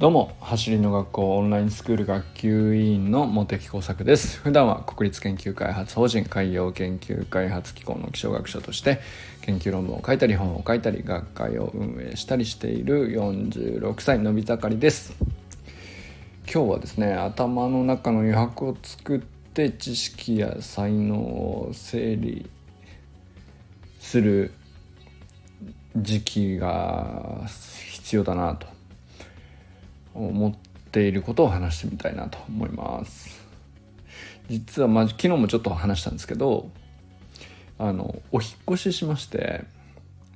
どうも走りの学校オンラインスクール学級委員の茂木耕作です。普段は国立研究開発法人海洋研究開発機構の気象学者として研究論文を書いたり本を書いたり学会を運営したりしている46歳のび盛りです。今日はですね頭の中の余白を作って知識や才能を整理する時期が必要だなと。思っていることを話してみたいなと思います。実は、まあ、昨日もちょっと話したんですけどあのお引越ししまして、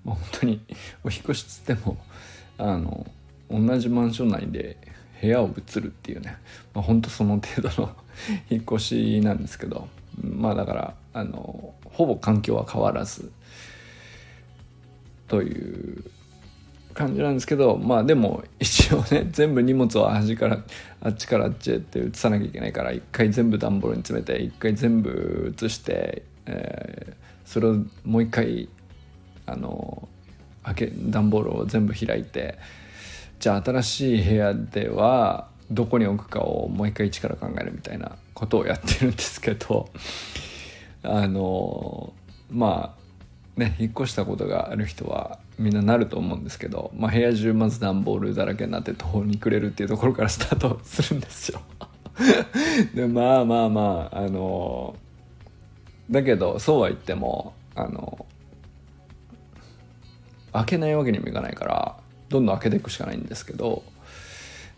まあ、本当にお引越しつってもあの同じマンション内で部屋を移るっていうね、まあ、本当その程度の 引っ越しなんですけどまあだからあのほぼ環境は変わらずという感じなんですけどまあでも一応ね 全部荷物を端からあっちからあっちへって移さなきゃいけないから一回全部段ボールに詰めて一回全部移して、えー、それをもう一回あの開け段ボールを全部開いてじゃあ新しい部屋ではどこに置くかをもう一回一から考えるみたいなことをやってるんですけどあのまあね引っ越したことがある人はみんななると思うんですけど、まあ、部屋中まず段ボールだらけになって途方に暮れるっていうところからスタートするんですよ。でまあまあまああのだけどそうは言ってもあの開けないわけにもいかないからどんどん開けていくしかないんですけど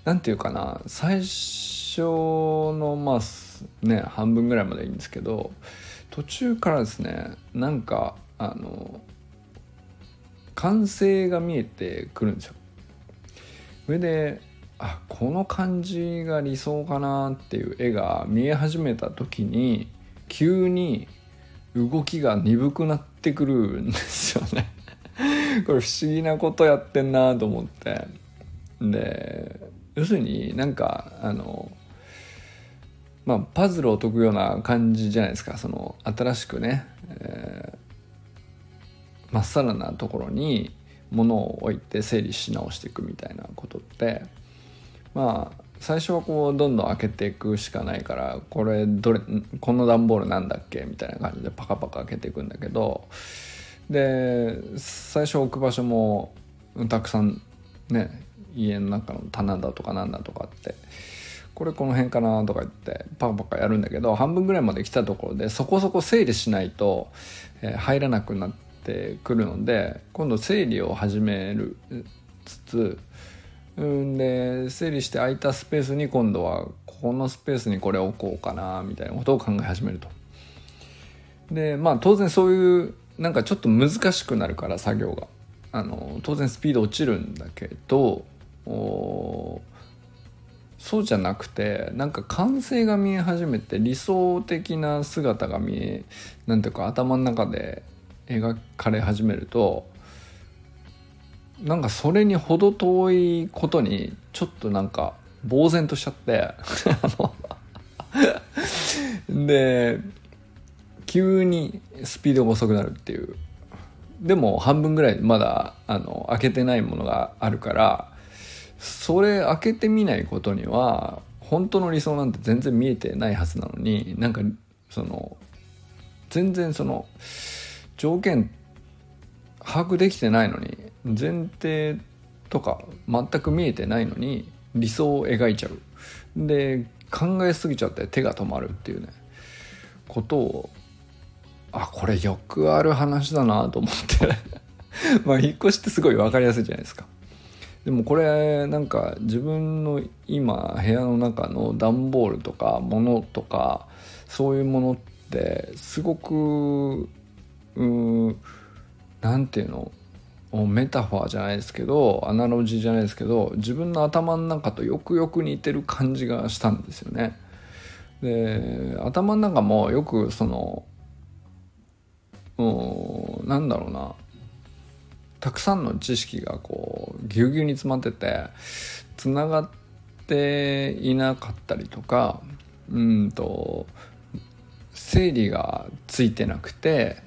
何て言うかな最初のまあね半分ぐらいまでいいんですけど途中からですねなんかあの完成が見えてくるんですよ。上であこの感じが理想かなっていう絵が見え始めた時に急に動きが鈍くなってくるんですよね。これ不思議なことやってんなと思って。で要するになんかあのまあパズルを解くような感じじゃないですか。その新しくね、えーまっさらなところに物を置いて整理し直していくみたいなことってまあ最初はこうどんどん開けていくしかないからこれどれこの段ボールなんだっけ？みたいな感じでパカパカ開けていくんだけどで最初置く場所もたくさんね家の中の棚だとかなんだとかってこれこの辺かなとか言ってパカパカやるんだけど半分ぐらいまで来たところでそこそこ整理しないと、え、入らなくなってってくるので今度整理を始めるつつうんで整理して空いたスペースに今度はここのスペースにこれ置こうかなみたいなことを考え始めると。でまあ当然そういうなんかちょっと難しくなるから作業があの当然スピード落ちるんだけどそうじゃなくてなんか完成が見え始めて理想的な姿が見えなんていうか頭の中で描かれ始めるとなんかそれに程遠いことにちょっとなんか呆然としちゃって で急にスピードが遅くなるっていう。でも半分ぐらいまだあの開けてないものがあるからそれ開けてみないことには本当の理想なんて全然見えてないはずなのになんかその全然その条件把握できてないのに前提とか全く見えてないのに理想を描いちゃう。で考えすぎちゃって手が止まるっていうねことをあこれよくある話だなと思って。まあ引っ越しってすごい分かりやすいじゃないですか。でもこれなんか自分の今部屋の中の段ボールとか物とかそういうものってすごくうなんていうの？メタファーじゃないですけどアナロジーじゃないですけど自分の頭の中とよくよく似てる感じがしたんですよね。で頭の中もよくそのうんなんだろうなたくさんの知識がこうぎゅうぎゅうに詰まっててつながっていなかったりとかうんと整理がついてなくて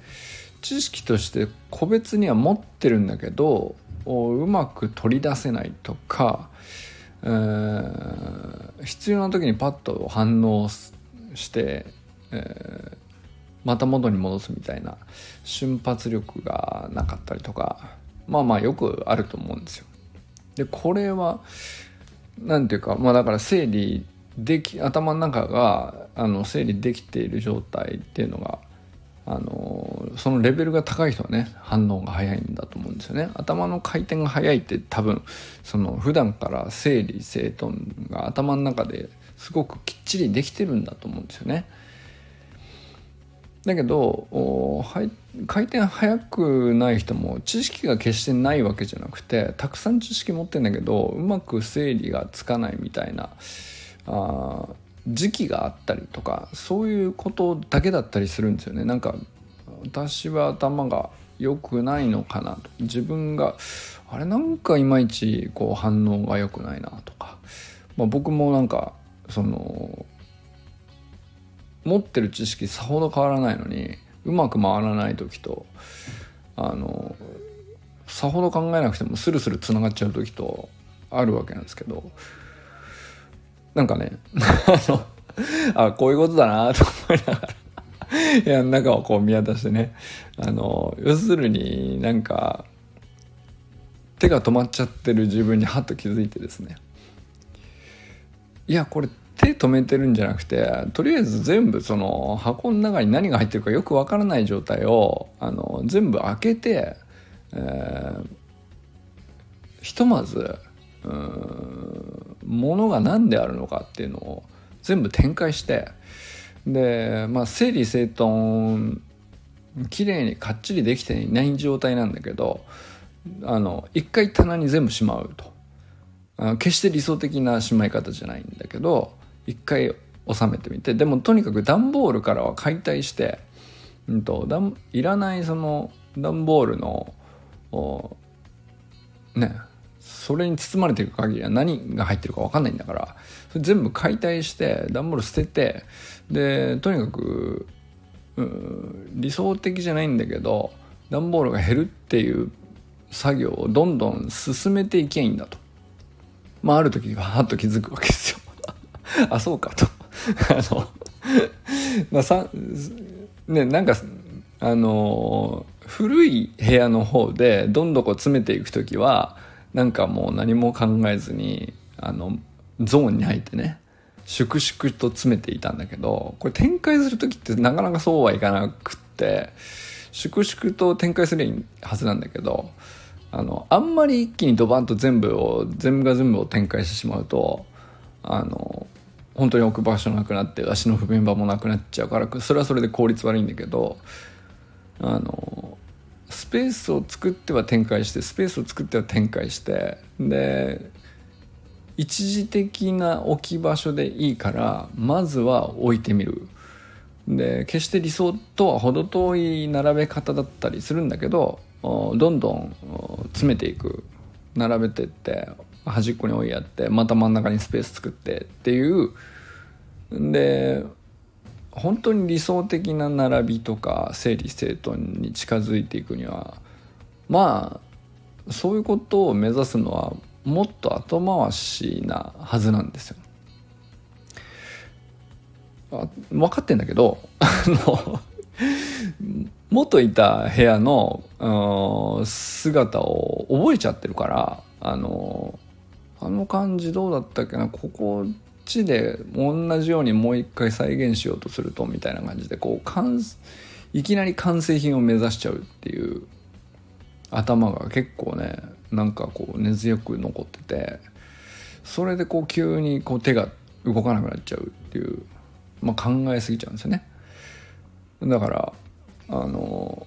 知識として個別には持ってるんだけどうまく取り出せないとかえー、必要な時にパッと反応して、えー、また元に戻すみたいな瞬発力がなかったりとかまあまあよくあると思うんですよ。でこれは何ていうかまあだから整理でき頭の中があの整理できている状態っていうのがあのそのレベルが高い人はね反応が早いんだと思うんですよね。頭の回転が早いって多分その普段から整理整頓が頭の中ですごくきっちりできてるんだと思うんですよね。だけど回転速くない人も知識が決してないわけじゃなくてたくさん知識持ってんだけどうまく整理がつかないみたいなあ時期があったりとかそういうことだけだったりするんですよね。なんか私は頭が良くないのかなと。自分があれなんかいまいちこう反応が良くないなとか、まあ、僕もなんかその持ってる知識さほど変わらないのにうまく回らない時とあのさほど考えなくてもスルスルつながっちゃう時とあるわけなんですけど。なんかね、あの、あ、こういうことだなと思いながら。部屋の中をこう見渡してね、あの、要するになんか、手が止まっちゃってる自分にハッと気づいてですね。いや、これ手止めてるんじゃなくて、とりあえず全部その箱の中に何が入ってるかよくわからない状態を、あの、全部開けて、えー、ひとまず、ものが何であるのかっていうのを全部展開してでまあ整理整頓綺麗にかっちりできていない状態なんだけどあの一回棚に全部しまうと。あ決して理想的なしまい方じゃないんだけど一回収めてみて。でもとにかく段ボールからは解体して、うんと、いらないその段ボールのねそれに包まれている限りは何が入ってるか分かんないんだからそれ全部解体して段ボール捨ててでとにかく理想的じゃないんだけど段ボールが減るっていう作業をどんどん進めていけばいいんだと。まあある時ははっと気づくわけですよ。あそうかと。あのまあさねなんかあの古い部屋の方でどんどこ詰めていく時はなんかもう何も考えずにあのゾーンに入ってね粛々と詰めていたんだけどこれ展開する時ってなかなかそうはいかなくって粛々と展開するはずなんだけどあのあんまり一気にドバンと全部を全部が全部を展開してしまうとあの本当に置く場所なくなって足の不便場もなくなっちゃうからそれはそれで効率悪いんだけどあのスペースを作っては展開してスペースを作っては展開してで一時的な置き場所でいいからまずは置いてみる。で決して理想とは程遠い並べ方だったりするんだけどどんどん詰めていく。並べてって端っこに置いやってまた真ん中にスペース作ってっていう。で本当に理想的な並びとか整理整頓に近づいていくにはまあそういうことを目指すのはもっと後回しなはずなんですよ。あ分かってんだけど あの元いた部屋の姿を覚えちゃってるからあのあの感じどうだったっけなここちで同じようにもう一回再現しようとするとみたいな感じでこういきなり完成品を目指しちゃうっていう頭が結構ねなんかこう根強く残っててそれでこう急にこう手が動かなくなっちゃうっていう、まあ、考えすぎちゃうんですよね。だからあの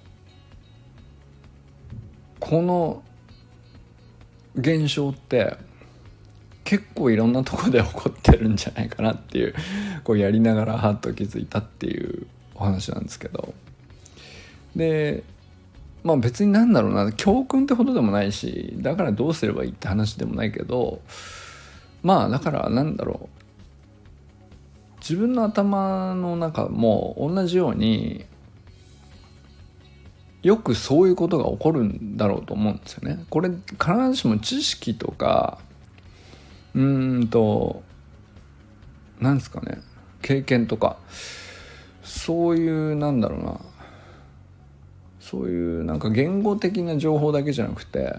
この現象って結構いろんなとこで起こってるんじゃないかなっていうこうやりながらハッと気づいたっていうお話なんですけどでまあ別になんだろうな教訓ってほどでもないしだからどうすればいいって話でもないけどまあだからなんだろう自分の頭の中も同じようによくそういうことが起こるんだろうと思うんですよね。これ必ずしも知識とかうんとなんですかね経験とかそういうなんだろうなそういうなんか言語的な情報だけじゃなくて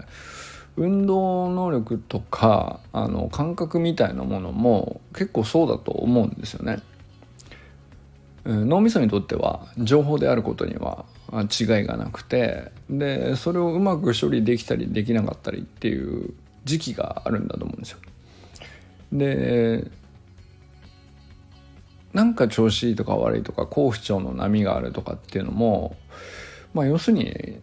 運動能力とかあの感覚みたいなものも結構そうだと思うんですよね。脳みそにとっては情報であることには違いがなくてでそれをうまく処理できたりできなかったりっていう時期があるんだと思うんですよ。でなんか調子いいとか悪いとか好不調の波があるとかっていうのもまあ要するに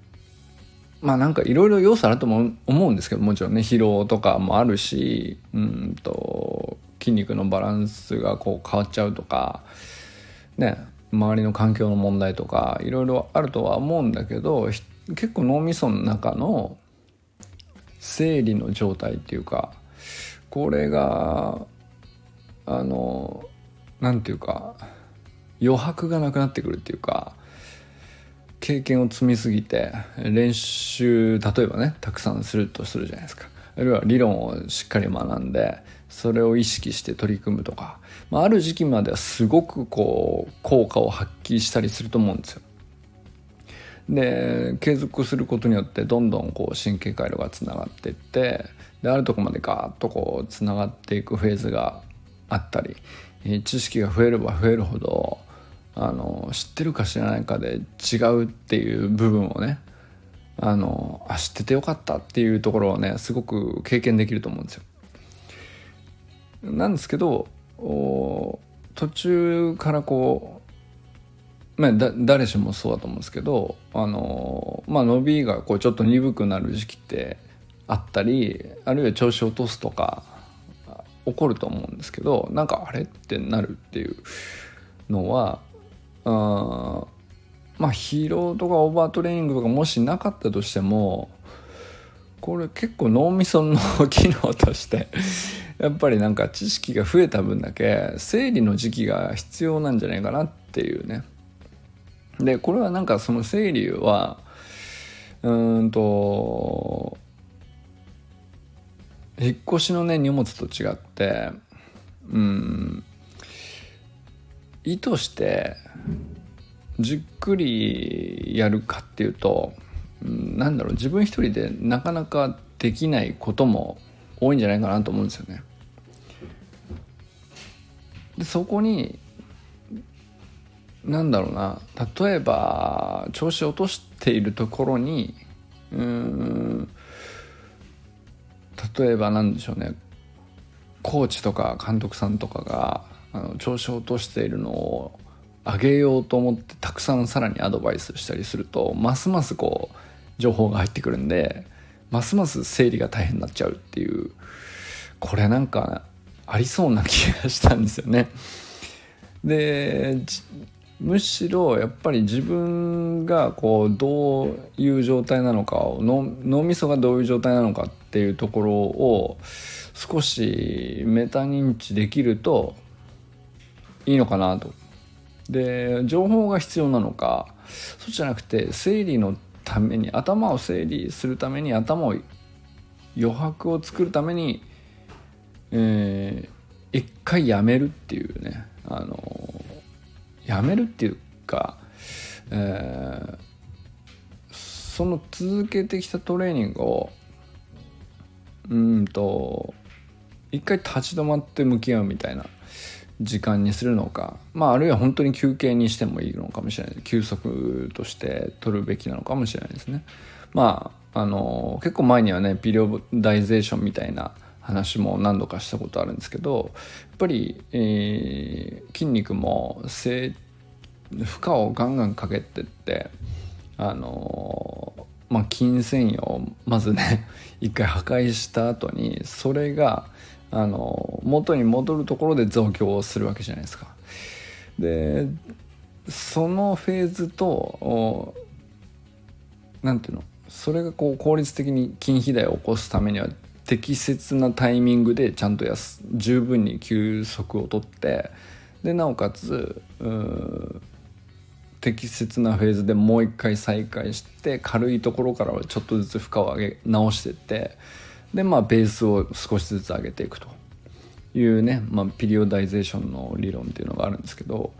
まあなんかいろいろ要素あると思うんですけどもちろんね疲労とかもあるしうんと筋肉のバランスがこう変わっちゃうとかね周りの環境の問題とかいろいろあるとは思うんだけど結構脳みその中の生理の状態っていうかこれがあの何て言うか余白がなくなってくるっていうか経験を積みすぎて練習例えばねたくさんするとするじゃないですかあるいは理論をしっかり学んでそれを意識して取り組むとか、まあ、ある時期まではすごくこう効果を発揮したりすると思うんですよ。で継続することによってどんどんこう神経回路がつながっていってであるとこまでガーッとこうつながっていくフェーズがあったりえ知識が増えれば増えるほどあの知ってるか知らないかで違うっていう部分をねあのあ知っててよかったっていうところをねすごく経験できると思うんですよ。なんですけど途中からこう、まあ、だ誰しもそうだと思うんですけどあの、まあ、伸びがこうちょっと鈍くなる時期ってあったりあるいは調子を落とすとか起こると思うんですけどなんかあれってなるっていうのはあまあ疲労とかオーバートレーニングとかもしなかったとしてもこれ結構脳みその機能としてやっぱりなんか知識が増えた分だけ生理の時期が必要なんじゃないかなっていうね。でこれはなんかその生理はうんと引っ越しのね荷物と違ってうん意図してじっくりやるかっていうとうんなんだろう自分一人でなかなかできないことも多いんじゃないかなと思うんですよね。でそこになんだろうな例えば調子を落としているところにうん例えばなんでしょうねコーチとか監督さんとかがあの調子を落としているのを上げようと思ってたくさんさらにアドバイスしたりするとますますこう情報が入ってくるんでますます整理が大変になっちゃうっていうこれなんかありそうな気がしたんですよね。でむしろやっぱり自分がこうどういう状態なのかを脳みそがどういう状態なのかっていうところを少しメタ認知できるといいのかなと。で情報が必要なのかそうじゃなくて整理のために頭を整理するために頭を余白を作るために、えー、一回やめるっていうねあのやめるっていうか、えー、その続けてきたトレーニングをうんと一回立ち止まって向き合うみたいな時間にするのか、まあ、あるいは本当に休憩にしてもいいのかもしれない休息として取るべきなのかもしれないですね。まあ、あの結構前にはねピリオダイゼーションみたいな話も何度かしたことあるんですけどやっぱり、えー、筋肉も負荷をガンガンかけてってあのまあ筋繊維をまずね 一回破壊した後にそれがあの元に戻るところで増強をするわけじゃないですか。でそのフェーズと何ていうの？それがこう効率的に筋肥大を起こすためには適切なタイミングでちゃんとやす十分に休息をとってでなおかつ適切なフェーズでもう一回再開して軽いところからはちょっとずつ負荷を上げ直してってでまあベースを少しずつ上げていくというね、まあ、ピリオダイゼーションの理論っていうのがあるんですけど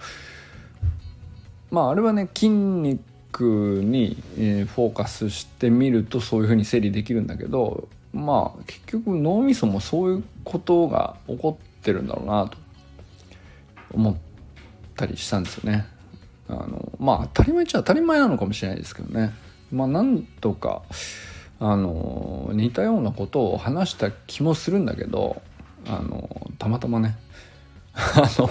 まああれはね筋肉に、えフォーカスしてみるとそういうふうに整理できるんだけどまあ結局脳みそもそういうことが起こってるんだろうなと思ったりしたんですよね。あのまあ当たり前っちゃ当たり前なのかもしれないですけどね。まあ何とかあの似たようなことを話した気もするんだけどあのたまたまね あの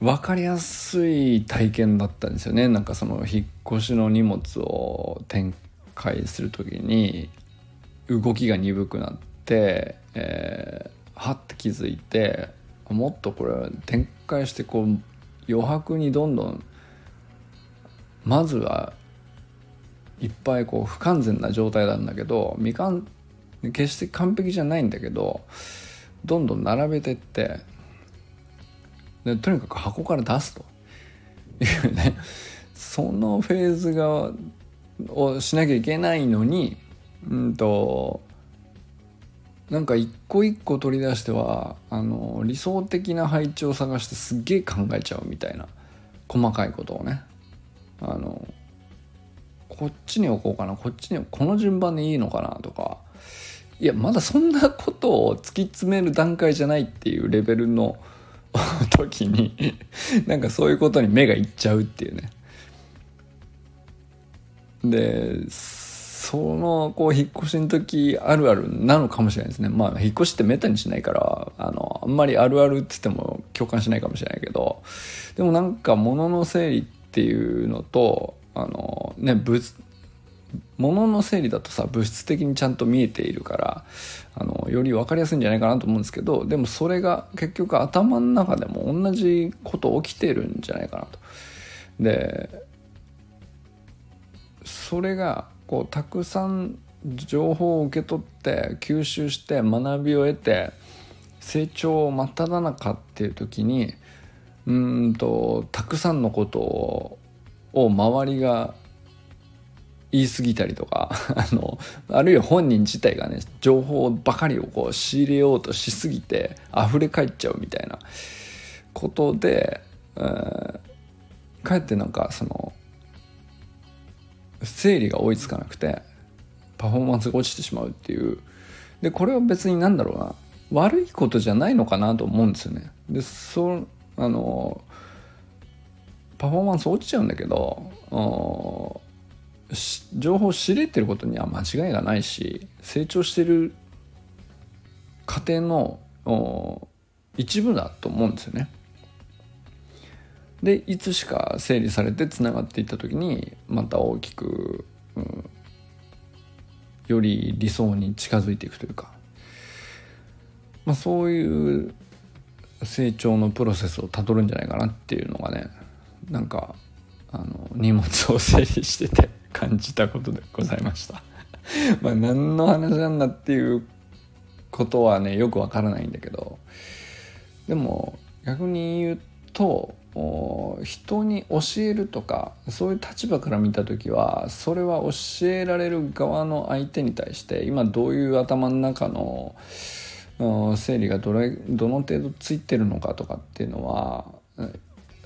分かりやすい体験だったんですよねなんかその引っ越しの荷物を展開する時に動きが鈍くなって、えー、はって気づいてもっとこれ展開してこう余白にどんどんまずはいっぱいこう不完全な状態なんだけど未完決して完璧じゃないんだけどどんどん並べてってでとにかく箱から出すと。いうね。そのフェーズがをしなきゃいけないのにうんとなんか一個一個取り出してはあの理想的な配置を探してすっげえ考えちゃうみたいな細かいことをね。あのこっちに置こうかな。こっちにこの順番でいいのかなとか。いやまだそんなことを突き詰める段階じゃないっていうレベルの 時になんかそういうことに目がいっちゃうっていうね。でそのこう引っ越しの時あるあるなのかもしれないですねまあ引っ越しってめったにしないからあのあんまりあるあるって言っても共感しないかもしれないけどでもなんか物の整理っていうのとあのね物物の整理だとさ物質的にちゃんと見えているからあのより分かりやすいんじゃないかなと思うんですけどでもそれが結局頭の中でも同じこと起きてるんじゃないかなと。でそれがこうたくさん情報を受け取って吸収して学びを得て成長を真っ只中っていう時にうんとたくさんのことをを周りが言い過ぎたりとか あのあるいは本人自体がね情報ばかりをこう仕入れようとしすぎて溢れ返っちゃうみたいなことで、えー、かえってなんかその整理が追いつかなくてパフォーマンスが落ちてしまうっていうでこれは別になんだろうな悪いことじゃないのかなと思うんですよね。でそあのパフォーマンス落ちちゃうんだけど情報を知れてることには間違いがないし成長してる過程の一部だと思うんですよね。でいつしか整理されてつながっていった時にまた大きく、うん、より理想に近づいていくというか、まあ、そういう成長のプロセスをたどるんじゃないかなっていうのがねなんかあの荷物を整理してて 感じたことでございました。まあ何の話なんだっていうことはねよくわからないんだけど。でも逆に言うと人に教えるとかそういう立場から見た時はそれは教えられる側の相手に対して今どういう頭の中の整理がどれどの程度ついてるのかとかっていうのはや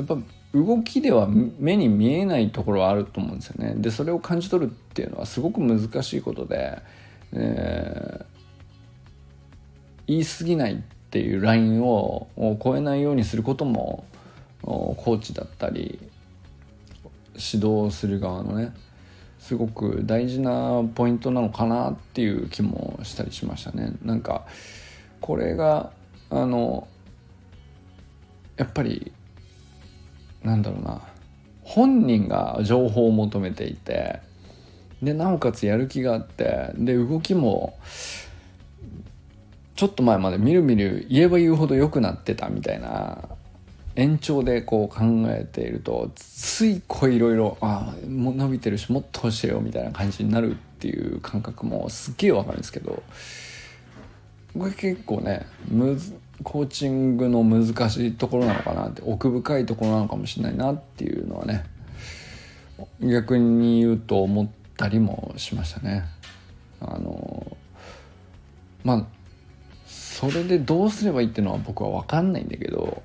っぱ動きでは目に見えないところはあると思うんですよね。でそれを感じ取るっていうのはすごく難しいことで、えー、言い過ぎないっていうラインを超えないようにすることもコーチだったり指導する側のねすごく大事なポイントなのかなっていう気もしたりしましたね。なんかこれがあのやっぱりなんだろうな本人が情報を求めていてでなおかつやる気があってで動きもちょっと前までみるみる言えば言うほど良くなってたみたいな延長でこう考えているとついこういろいろああもう伸びてるしもっと教えよみたいな感じになるっていう感覚もすっげえわかるんですけどこれ結構ねむずコーチングの難しいところなのかなって奥深いところなのかもしれないなっていうのはね逆に言うと思ったりもしましたね。あのまあそれでどうすればいいっていうのは僕は分かんないんだけど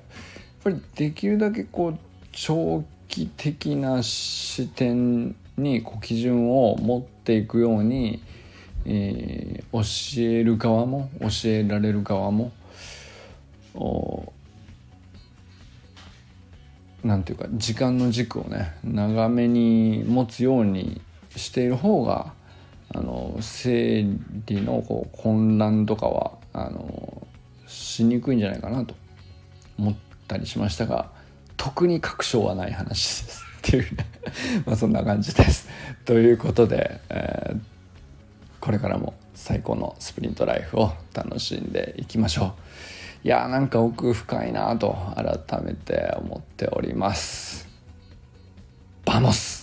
ぱりできるだけこう長期的な視点にこう基準を持っていくように、えー、教える側も教えられる側もなんていうか時間の軸をね長めに持つようにしている方があの生理のこう混乱とかはあのしにくいんじゃないかなと思ってたりしましたが特に確証はない話ですっていうね まあそんな感じです。ということで、えー、これからも最高のスプリントライフを楽しんでいきましょう。いやーなんか奥深いなと改めて思っております。バモス